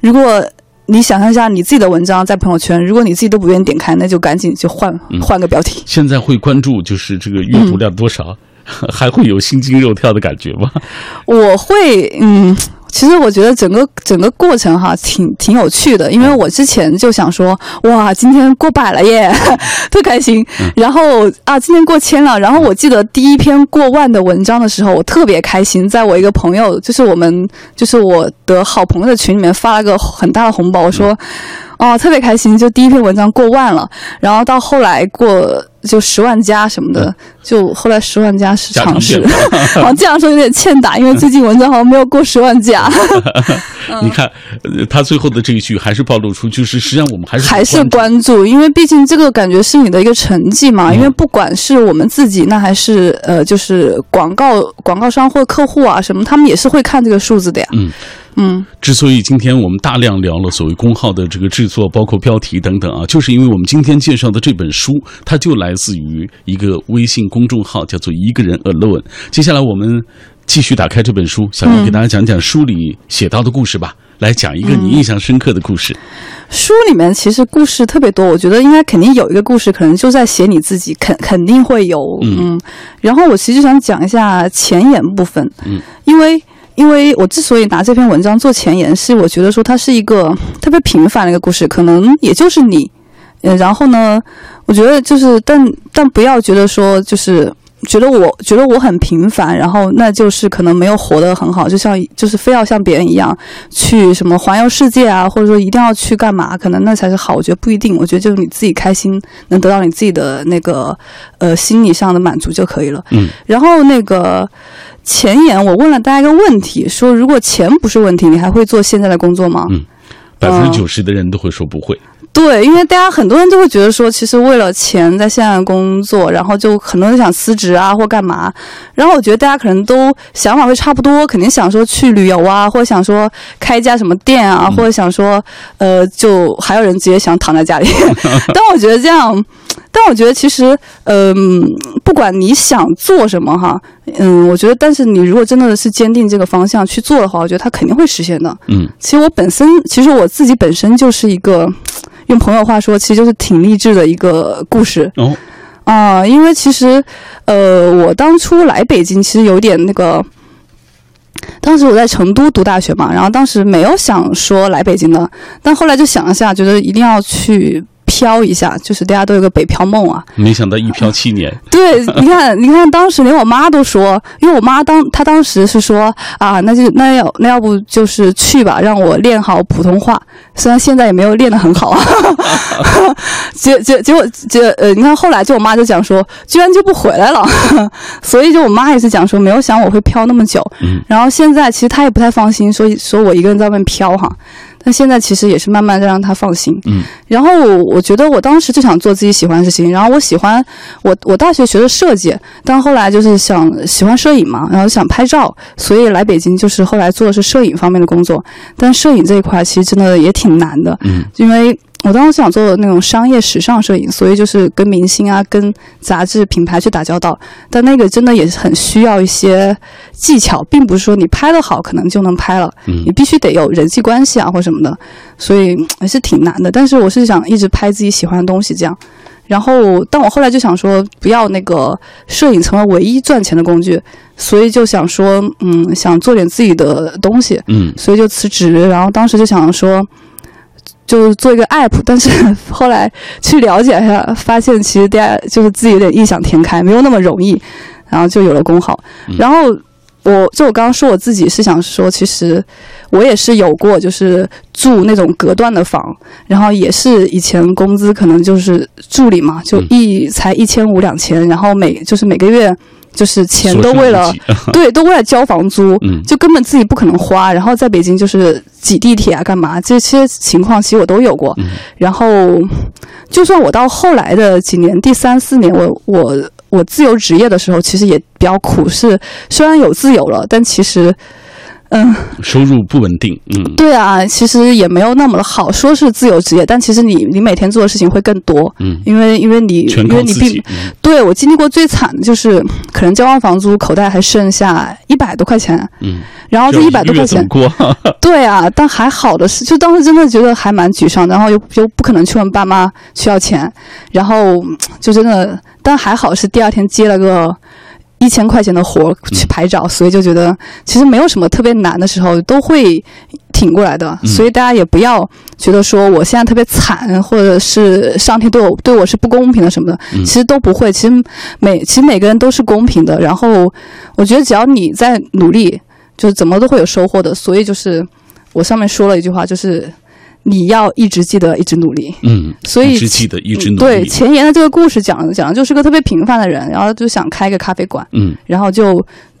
[SPEAKER 2] 如果。你想象一下，你自己的文章在朋友圈，如果你自己都不愿意点开，那就赶紧就换换个标题。
[SPEAKER 1] 现在会关注就是这个阅读量多少，还会有心惊肉跳的感觉吗？
[SPEAKER 2] 我会，嗯。其实我觉得整个整个过程哈，挺挺有趣的，因为我之前就想说，哇，今天过百了耶，特开心。然后啊，今天过千了。然后我记得第一篇过万的文章的时候，我特别开心，在我一个朋友，就是我们就是我的好朋友的群里面发了个很大的红包，我说，哦，特别开心，就第一篇文章过万了。然后到后来过。就十万加什么的，就后来十万加是
[SPEAKER 1] 家常
[SPEAKER 2] 常识
[SPEAKER 1] 便。饭。
[SPEAKER 2] 好，这样说有点欠打，因为最近文章好像没有过十万加，
[SPEAKER 1] 你看，呃他最后的这一句还是暴露出，就是实际上我们还是
[SPEAKER 2] 还是
[SPEAKER 1] 关注，
[SPEAKER 2] 因为毕竟这个感觉是你的一个成绩嘛。
[SPEAKER 1] 嗯
[SPEAKER 2] 因为不管是我们自己，那还是呃，就是广告广告商或客户啊什么，他们也是会看这个数字的呀。
[SPEAKER 1] 嗯
[SPEAKER 2] 嗯
[SPEAKER 1] 之所以今天我们大量聊了所谓公号的这个制作，包括标题等等啊，就是因为我们今天介绍的这本书，它就来自于一个微信公众号，叫做“一个人 alone”。接下来我们继续打开这本书，小杨给大家讲讲书里写到的故事吧。来讲一个你印象深刻的故事。
[SPEAKER 2] 书里面其实故事特别多，我觉得应该肯定有一个故事，可能就在写你自己，肯肯定会有。
[SPEAKER 1] 嗯
[SPEAKER 2] 然后我其实想讲一下前言部分，
[SPEAKER 1] 嗯，
[SPEAKER 2] 因为。因为我之所以拿这篇文章做前言，是我觉得说它是一个特别平凡的一个故事，可能也就是你，嗯，然后呢，我觉得就是，但但不要觉得说就是觉得我觉得我很平凡，然后那就是可能没有活得很好，就像就是非要像别人一样去什么环游世界啊，或者说一定要去干嘛，可能那才是好。我觉得不一定，我觉得就是你自己开心，能得到你自己的那个呃心理上的满足就可以了。
[SPEAKER 1] 嗯，
[SPEAKER 2] 然后那个前言，我问了大家一个问题，说如果钱不是问题，你还会做现在的工作吗？
[SPEAKER 1] 嗯百分之九十的人都会说不会。
[SPEAKER 2] 对，因为大家很多人就会觉得说，其实为了钱在现在工作，然后就很多人想辞职啊或干嘛。然后我觉得大家可能都想法会差不多，肯定想说去旅游啊，或者想说开一家什么店啊，或者想说呃，就还有人直接想躺在家里。但我觉得这样，但我觉得其实嗯、不管你想做什么哈，嗯，我觉得但是你如果真的是坚定这个方向去做的话，我觉得它肯定会实现的。
[SPEAKER 1] 嗯
[SPEAKER 2] 其实我本身，其实我自己本身就是一个，用朋友话说，其实就是挺励志的一个故事
[SPEAKER 1] 哦，
[SPEAKER 2] 啊、因为其实，呃，我当初来北京，其实有点那个。当时我在成都读大学嘛，然后当时没有想说来北京的，但后来就想一下，觉得一定要去飘一下，就是大家都有个北漂梦啊。
[SPEAKER 1] 没想到一漂七年。
[SPEAKER 2] 对，你看，你看，当时连我妈都说，因为我妈当她当时是说啊，那就那要那要不就是去吧，让我练好普通话。虽然现在也没有练得很好 啊，结结结果结呃，你看后来就我妈就讲说，居然就不回来了，所以就我妈也是讲说，没有想我会飘那么久。
[SPEAKER 1] 嗯
[SPEAKER 2] 然后现在其实她也不太放心，所以说我一个人在外面飘哈。但现在其实也是慢慢的让他放心。
[SPEAKER 1] 嗯
[SPEAKER 2] 然后我觉得我当时就想做自己喜欢的事情，然后我喜欢我我大学学的设计，但后来就是想喜欢摄影嘛，然后想拍照，所以来北京就是后来做的是摄影方面的工作。但摄影这一块其实真的也挺难的，
[SPEAKER 1] 嗯
[SPEAKER 2] 因为我当时想做那种商业时尚摄影，所以就是跟明星啊、跟杂志品牌去打交道，但那个真的也是很需要一些技巧，并不是说你拍的好可能就能拍了。
[SPEAKER 1] 嗯
[SPEAKER 2] 你必须得有人际关系啊或什么的，所以嗯还是挺难的。但是我是想一直拍自己喜欢的东西，这样。然后，但我后来就想说，不要那个摄影成为唯一赚钱的工具，所以就想说，嗯，想做点自己的东西，
[SPEAKER 1] 嗯
[SPEAKER 2] 所以就辞职。然后当时就想说，就做一个 app，但是 后来去了解一下，发现其实大家就是自己有点异想天开，没有那么容易，然后就有了工号。
[SPEAKER 1] 嗯
[SPEAKER 2] 然后我就我刚刚说我自己是想说，其实我也是有过，就是住那种隔断的房，然后也是以前工资可能就是助理嘛，就
[SPEAKER 1] 嗯
[SPEAKER 2] 一才一千五两千，然后每就是每个月就是钱都为了 对，都为了交房租，
[SPEAKER 1] 嗯
[SPEAKER 2] 就根本自己不可能花。然后在北京就是挤地铁啊，干嘛这些情况，其实我都有过。
[SPEAKER 1] 嗯
[SPEAKER 2] 然后，就算我到后来的几年，第三四年，我我我自由职业的时候，其实也比较苦。是虽然有自由了，但其实。嗯，
[SPEAKER 1] 收入不稳定。嗯
[SPEAKER 2] 对啊，其实也没有那么的好。说是自由职业，但其实你你每天做的事情会更多，
[SPEAKER 1] 嗯，
[SPEAKER 2] 因为因为你因为你并对我经历过最惨的就是，可能交完房租，口袋还剩下一百多块钱，
[SPEAKER 1] 嗯，
[SPEAKER 2] 然后这一百多块钱？对啊，但还好的是，就当时真的觉得还蛮沮丧，然后又又不可能去问爸妈去要钱，然后嗯就真的，但还好是第二天接了个一千块钱的活儿去拍照，所以就觉得其实没有什么特别难的时候都会挺过来的，
[SPEAKER 1] 嗯。
[SPEAKER 2] 所以大家也不要觉得说我现在特别惨，或者是上天对我对我是不公平的什么的，
[SPEAKER 1] 嗯。
[SPEAKER 2] 其实都不会，其实每其实每个人都是公平的，然后我觉得只要你在努力，就是怎么都会有收获的。所以就是我上面说了一句话，就是你要一直记得，一直努力。
[SPEAKER 1] 嗯，
[SPEAKER 2] 所以
[SPEAKER 1] 一直记得，一直努力。
[SPEAKER 2] 对前言的这个故事讲讲的就是个特别平凡的人，然后就想开个咖啡馆，
[SPEAKER 1] 嗯
[SPEAKER 2] 然后就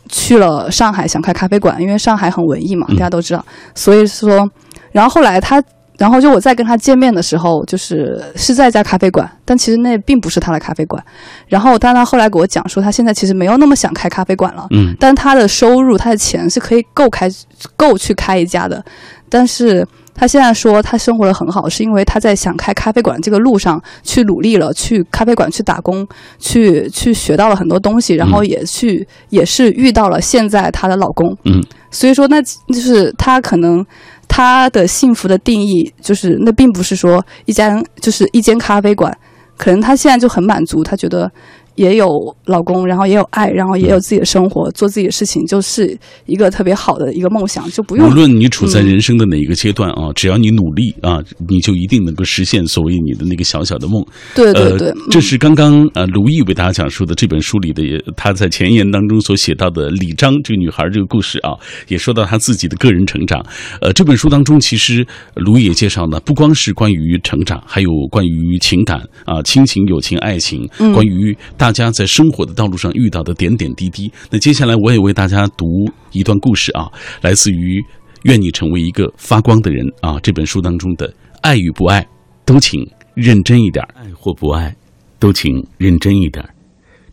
[SPEAKER 2] 去了上海想开咖啡馆，因为上海很文艺嘛，
[SPEAKER 1] 嗯
[SPEAKER 2] 大家都知道。所以说，然后后来他，然后就我再跟他见面的时候，就是是在一家咖啡馆，但其实那并不是他的咖啡馆。然后，但他后来给我讲说，他现在其实没有那么想开咖啡馆了，
[SPEAKER 1] 嗯
[SPEAKER 2] 但他的收入，他的钱是可以够开够去开一家的，但是。他现在说他生活的很好，是因为他在想开咖啡馆这个路上去努力了，去咖啡馆去打工，去去学到了很多东西，然后也去、也是遇到了现在她的老公，
[SPEAKER 1] 嗯，
[SPEAKER 2] 所以说那就是她可能她的幸福的定义就是那并不是说一家就是一间咖啡馆，可能她现在就很满足，她觉得也有老公，然后也有爱，然后也有自己的生活，做自己的事情，就是一个特别好的一个梦想，就不用
[SPEAKER 1] 无论你处在人生的哪一个阶段啊，只要你努力啊，你就一定能够实现所谓你的那个小小的梦。
[SPEAKER 2] 对对对，
[SPEAKER 1] 呃，这是刚刚呃卢毅为大家讲述的这本书里的，也他在前言当中所写到的李章这个女孩这个故事啊，也说到她自己的个人成长。呃，这本书当中，其实卢毅也介绍呢，不光是关于成长，还有关于情感啊、亲情、友情、爱情，
[SPEAKER 2] 嗯
[SPEAKER 1] 关于大家在生活的道路上遇到的点点滴滴。那接下来我也为大家读一段故事啊，来自于《愿你成为一个发光的人》啊这本书当中的爱与不爱，都请认真一点，爱或不爱，都请认真一点。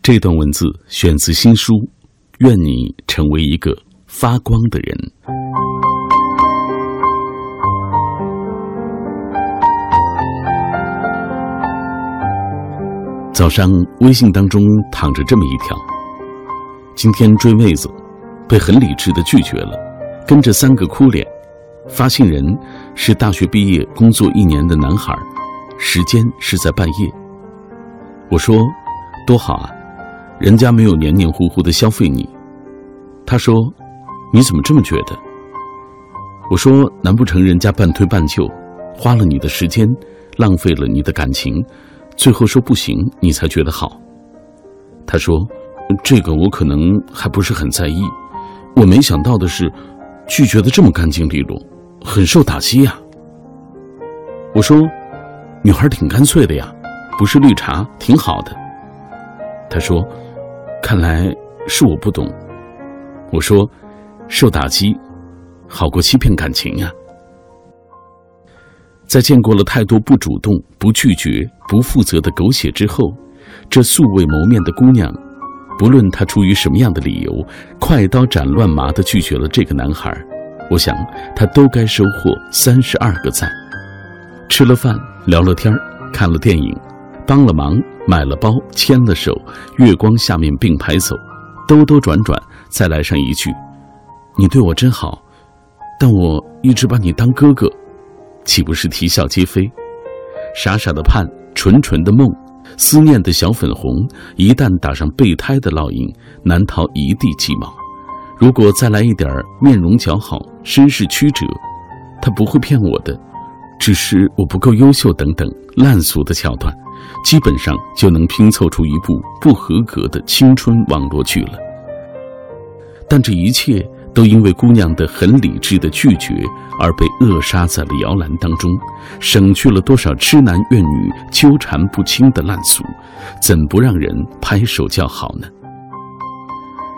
[SPEAKER 1] 这段文字选自新书《愿你成为一个发光的人》。早上微信当中躺着这么一条：今天追妹子，被很理智的拒绝了，跟着三个哭脸。发信人是大学毕业工作一年的男孩，时间是在半夜。我说多好啊，人家没有黏黏糊糊的消费你。他说你怎么这么觉得？我说难不成人家半推半就，花了你的时间，浪费了你的感情，最后说不行，你才觉得好？他说这个我可能还不是很在意，我没想到的是拒绝的这么干净利落。很受打击呀、我说，女孩挺干脆的呀，不是绿茶，挺好的。他说，看来是我不懂。我说，受打击好过欺骗感情呀、在见过了太多不主动、不拒绝、不负责的狗血之后，这素未谋面的姑娘，不论她出于什么样的理由，快刀斩乱麻地拒绝了这个男孩。我想，他都该收获三十二个赞。吃了饭，聊了天看了电影，帮了忙，买了包，牵了手，月光下面并排走，兜兜转转，再来上一句：“你对我真好，但我一直把你当哥哥，岂不是啼笑皆非？”傻傻的盼，纯纯的梦，思念的小粉红，一旦打上备胎的烙印，难逃一地鸡毛。如果再来一点面容姣好、身世曲折，他不会骗我的，只是我不够优秀等等烂俗的桥段，基本上就能拼凑出一部不合格的青春网络剧了。但这一切都因为姑娘的很理智的拒绝而被扼杀在了摇篮当中，省去了多少痴男怨女纠缠不清的烂俗，怎不让人拍手叫好呢？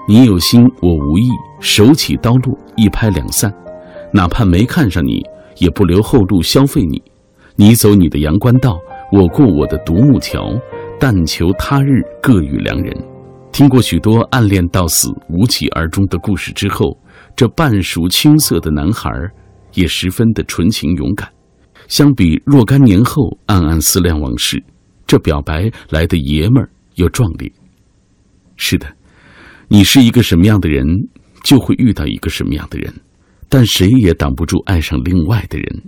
[SPEAKER 1] 你有心，我无意，手起刀落，一拍两散。哪怕没看上你，也不留后路消费你。你走你的阳关道，我过我的独木桥，但求他日各遇良人。听过许多暗恋到死、无疾而终的故事之后，这半熟青涩的男孩也十分的纯情勇敢。相比若干年后暗暗思量往事，这表白来的爷们儿又壮烈。是的。你是一个什么样的人，就会遇到一个什么样的人，但谁也挡不住爱上另外的人。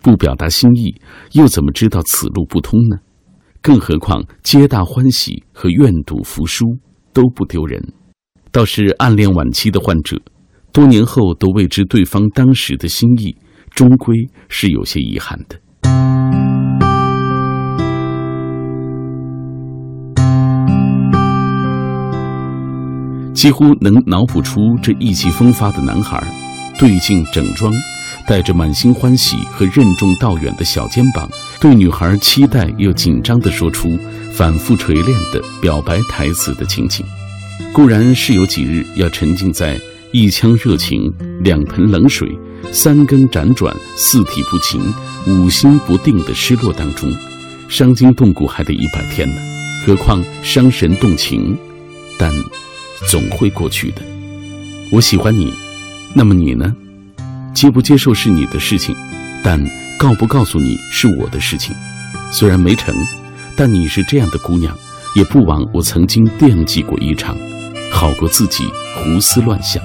[SPEAKER 1] 不表达心意，又怎么知道此路不通呢？更何况皆大欢喜和愿赌服输都不丢人。倒是暗恋晚期的患者，多年后都未知对方当时的心意，终归是有些遗憾的。几乎能脑补出这意气风发的男孩，对镜整装，带着满心欢喜和任重道远的小肩膀，对女孩期待又紧张地说出反复锤炼的表白台词的情景，固然是有几日要沉浸在一腔热情、两盆冷水、三根辗转、四体不勤、五心不定的失落当中，伤筋动骨还得一百天呢，何况伤神动情？但总会过去的。我喜欢你，那么你呢？接不接受是你的事情，但告不告诉你是我的事情。虽然没成，但你是这样的姑娘，也不枉我曾经惦记过一场，好过自己胡思乱想。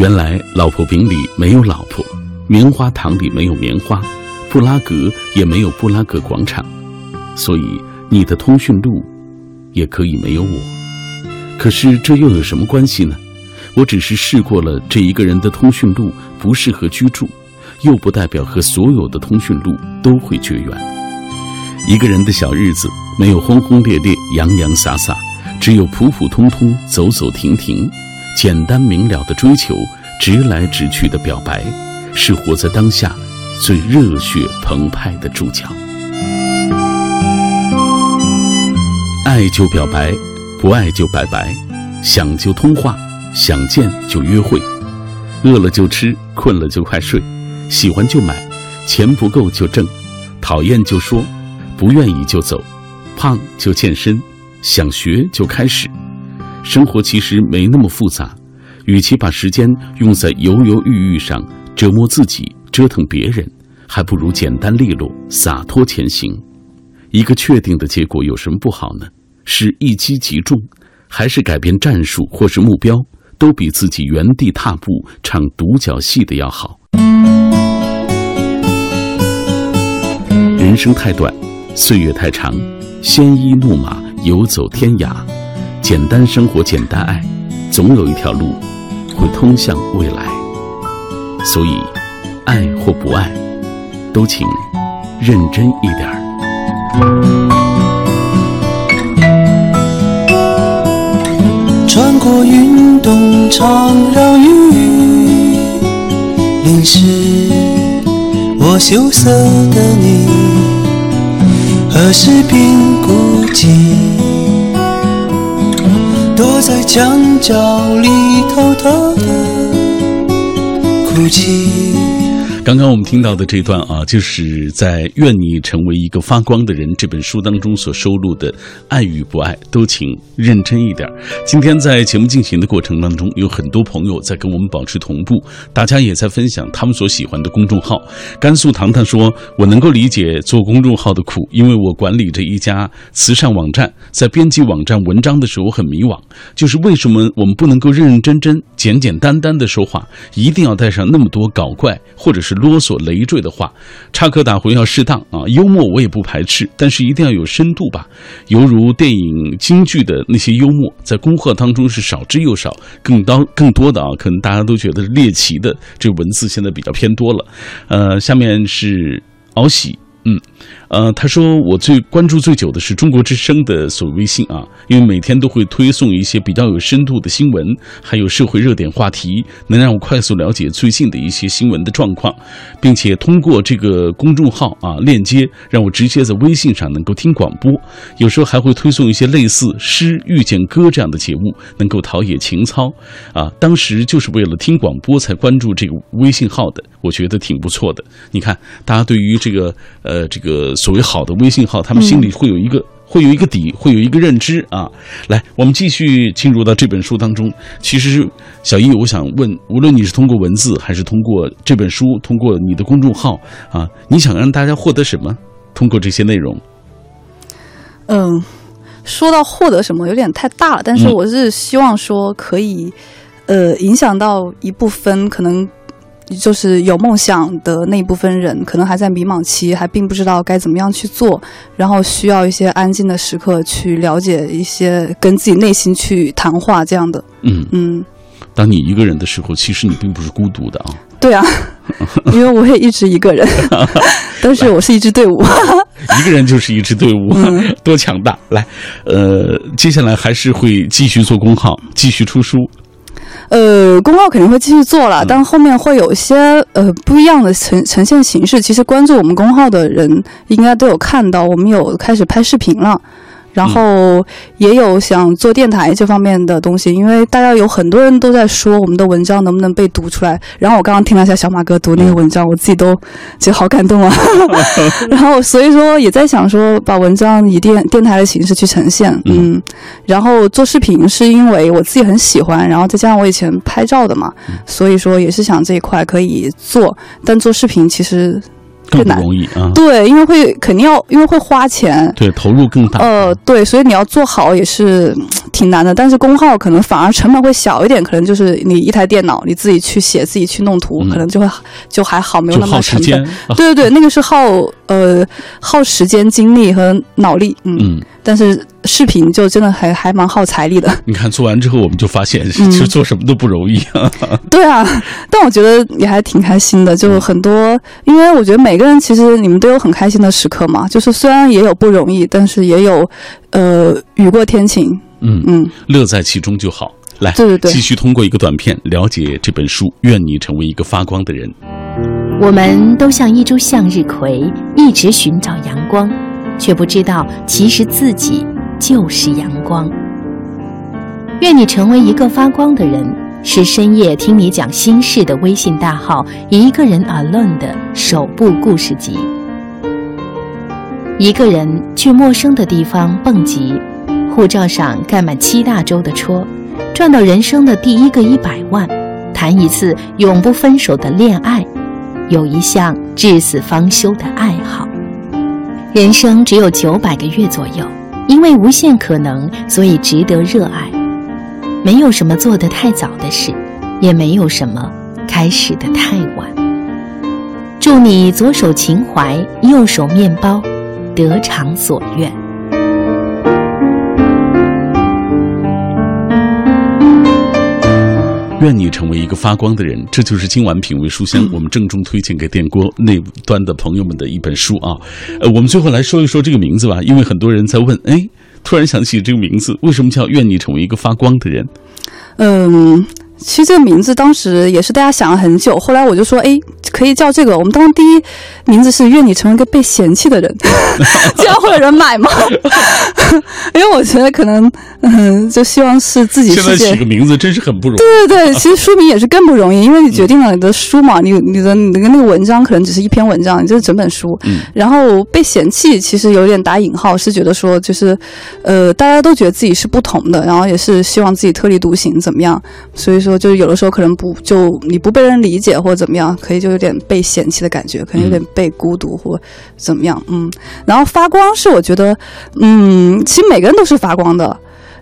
[SPEAKER 1] 原来老婆饼里没有老婆，棉花糖里没有棉花，布拉格也没有布拉格广场，所以你的通讯录也可以没有我。可是这又有什么关系呢？我只是试过了这一个人的通讯录不适合居住，又不代表和所有的通讯录都会绝缘。一个人的小日子没有轰轰烈烈、洋洋洒洒，只有普普通通、走走停停、简单明了的追求、直来直去的表白，是活在当下最热血澎湃的注脚。爱就表白，不爱就拜拜，想就通话。想见就约会，饿了就吃，困了就快睡，喜欢就买，钱不够就挣，讨厌就说，不愿意就走，胖就健身，想学就开始。生活其实没那么复杂，与其把时间用在犹犹豫豫上，折磨自己，折腾别人，还不如简单利落，洒脱前行。一个确定的结果有什么不好呢？是一击即中，还是改变战术或是目标？都比自己原地踏步唱独角戏的要好。人生太短，岁月太长，鲜衣怒马，游走天涯。简单生活，简单爱，总有一条路会通向未来。所以，爱或不爱，都请认真一点儿。
[SPEAKER 4] 穿过云动长绕雨淋湿我羞涩的你，何时变孤寂？躲在墙角里偷偷的哭泣。
[SPEAKER 1] 刚刚我们听到的这段啊，就是在《愿你成为一个发光的人》这本书当中所收录的“爱与不爱，都请认真一点”。今天在节目进行的过程当中，有很多朋友在跟我们保持同步，大家也在分享他们所喜欢的公众号。甘肃糖糖说：“我能够理解做公众号的苦，因为我管理着一家慈善网站，在编辑网站文章的时候很迷惘，就是为什么我们不能够认认真真、简简单单的说话，一定要带上那么多搞怪或者是。”啰嗦累赘的话，插科打诨要适当啊，幽默我也不排斥，但是一定要有深度吧。犹如电影京剧的那些幽默，在恭贺当中是少之又少，更当更多的啊，可能大家都觉得猎奇的这文字现在比较偏多了。呃，下面是敖喜，嗯。呃，他说我最关注最久的是中国之声的所谓微信啊，因为每天都会推送一些比较有深度的新闻，还有社会热点话题，能让我快速了解最近的一些新闻的状况，并且通过这个公众号啊链接，让我直接在微信上能够听广播。有时候还会推送一些类似诗遇见歌这样的节目，能够陶冶情操啊。当时就是为了听广播才关注这个微信号的，我觉得挺不错的。你看，大家对于这个呃这个。所谓好的微信号，他们心里会有一个会有一个底，会有一个认知啊。来，我们继续进入到这本书当中。其实，小易，我想问，无论你是通过文字，还是通过这本书，通过你的公众号啊，你想让大家获得什么？通过这些内容？
[SPEAKER 2] 嗯，说到获得什么，有点太大了。但是，我是希望说，可以呃，影响到一部分可能。就是有梦想的那一部分人，可能还在迷茫期，还并不知道该怎么样去做，然后需要一些安静的时刻去了解一些，跟自己内心去谈话这样的。
[SPEAKER 1] 嗯嗯，当你一个人的时候，其实你并不是孤独的啊。
[SPEAKER 2] 对啊，因为我也一直一个人，但是我是一支队伍。
[SPEAKER 1] 一个人就是一支队伍，多强大！来，呃，接下来还是会继续做公号，继续出书。
[SPEAKER 2] 呃，公号肯定会继续做了，
[SPEAKER 1] 嗯
[SPEAKER 2] 但后面会有一些呃不一样的呈呈现形式。其实关注我们公号的人应该都有看到，我们有开始拍视频了。然后也有想做电台这方面的东西，因为大家有很多人都在说我们的文章能不能被读出来。然后我刚刚听了一下小马哥读那个文章，我自己都觉得好感动啊。然后所以说也在想说把文章以电电台的形式去呈现，
[SPEAKER 1] 嗯
[SPEAKER 2] 嗯。然后做视频是因为我自己很喜欢，然后再加上我以前拍照的嘛，所以说也是想这一块可以做。但做视频其实
[SPEAKER 1] 更不容易啊。
[SPEAKER 2] 对，因为会肯定要，因为会花钱。
[SPEAKER 1] 对，投入更大。
[SPEAKER 2] 呃，对，所以你要做好也是嗯挺难的。但是工号可能反而成本会小一点，可能就是你一台电脑，你自己去写，自己去弄图，
[SPEAKER 1] 嗯
[SPEAKER 2] 可能就会就还好，没有那么成
[SPEAKER 1] 耗时间
[SPEAKER 2] 本。。对对对，那个是耗呃耗时间、精力和脑力，嗯。
[SPEAKER 1] 嗯，
[SPEAKER 2] 但是视频就真的还还蛮耗财力的。
[SPEAKER 1] 你看做完之后，我们就发现，
[SPEAKER 2] 嗯
[SPEAKER 1] 其实做什么都不容易啊。
[SPEAKER 2] 对啊，但我觉得也还挺开心的，就很多，因为我觉得每个人其实你们都有很开心的时刻嘛，就是虽然也有不容易，但是也有呃雨过天晴，
[SPEAKER 1] 嗯，
[SPEAKER 2] 嗯，
[SPEAKER 1] 乐在其中就好。来，
[SPEAKER 2] 对对对
[SPEAKER 1] 继续通过一个短片了解这本书。愿你成为一个发光的人。
[SPEAKER 3] 我们都像一株向日葵，一直寻找阳光，却不知道其实自己就是阳光。愿你成为一个发光的人，是深夜听你讲心事的微信大号“一个人 alone” 的首部故事集。一个人去陌生的地方蹦极，护照上盖满七大洲的戳，赚到人生的第一个一百万，谈一次永不分手的恋爱。有一项至死方休的爱好。人生只有九百个月左右，因为无限可能，所以值得热爱。没有什么做得太早的事，也没有什么开始的太晚。祝你左手情怀，右手面包，得偿所愿。
[SPEAKER 1] 愿你成为一个发光的人，这就是今晚品味书香、我们郑重推荐给电锅那端的朋友们的一本书啊。呃，我们最后来说一说这个名字吧，因为很多人在问，哎，突然想起这个名字，为什么叫“愿你成为一个发光的人？
[SPEAKER 2] 嗯，其实这个名字当时也是大家想了很久，后来我就说，哎，可以叫这个。我们当时第一名字是愿你成为一个被嫌弃的人，这样会有人买吗？因为我觉得可能，嗯，就希望是自？”？己
[SPEAKER 1] 现在起个名字真是很不容易。
[SPEAKER 2] 对对对，其实书名也是更不容易，因为你决定了你的书嘛，你你的你的那个文章可能只是一篇文章，你这是整本书。
[SPEAKER 1] 嗯
[SPEAKER 2] 然后被嫌弃，其实有点打引号，是觉得说就是，呃，大家都觉得自己是不同的，然后也是希望自己特立独行，怎么样？所以说，就是有的时候可能不就你不被人理解或者怎么样，可以就有点被嫌弃的感觉，可能有点被孤独或怎么样。嗯，然后发光是我觉得，嗯，其实每个人都是发光的。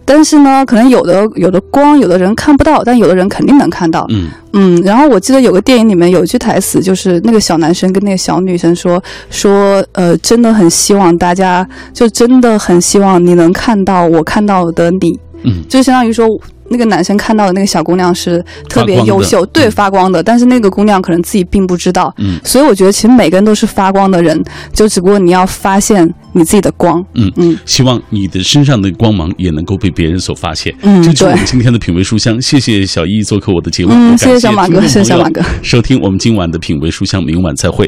[SPEAKER 2] 但是呢，可能有的有的光，有的人看不到，但有的人肯定能看到。
[SPEAKER 1] 嗯
[SPEAKER 2] 嗯，然后我记得有个电影里面有一句台词，就是那个小男生跟那个小女生说说，呃，真的很希望大家，就真的很希望你能看到我看到的你，
[SPEAKER 1] 嗯
[SPEAKER 2] 就相当于说。那个男生看到的那个小姑娘是特别优秀，对
[SPEAKER 1] 嗯
[SPEAKER 2] 发光的，但是那个姑娘可能自己并不知道，
[SPEAKER 1] 嗯。
[SPEAKER 2] 所以我觉得其实每个人都是发光的人，就只不过你要发现你自己的光，
[SPEAKER 1] 嗯。
[SPEAKER 2] 嗯。
[SPEAKER 1] 希望你的身上的光芒也能够被别人所发现。
[SPEAKER 2] 嗯
[SPEAKER 1] 这就是我
[SPEAKER 2] 对。
[SPEAKER 1] 们今天的品味书香，谢谢小易做客我的节目，
[SPEAKER 2] 嗯谢谢小马哥谢谢小马哥。
[SPEAKER 1] 收听我们今晚的品味书香，明晚再会。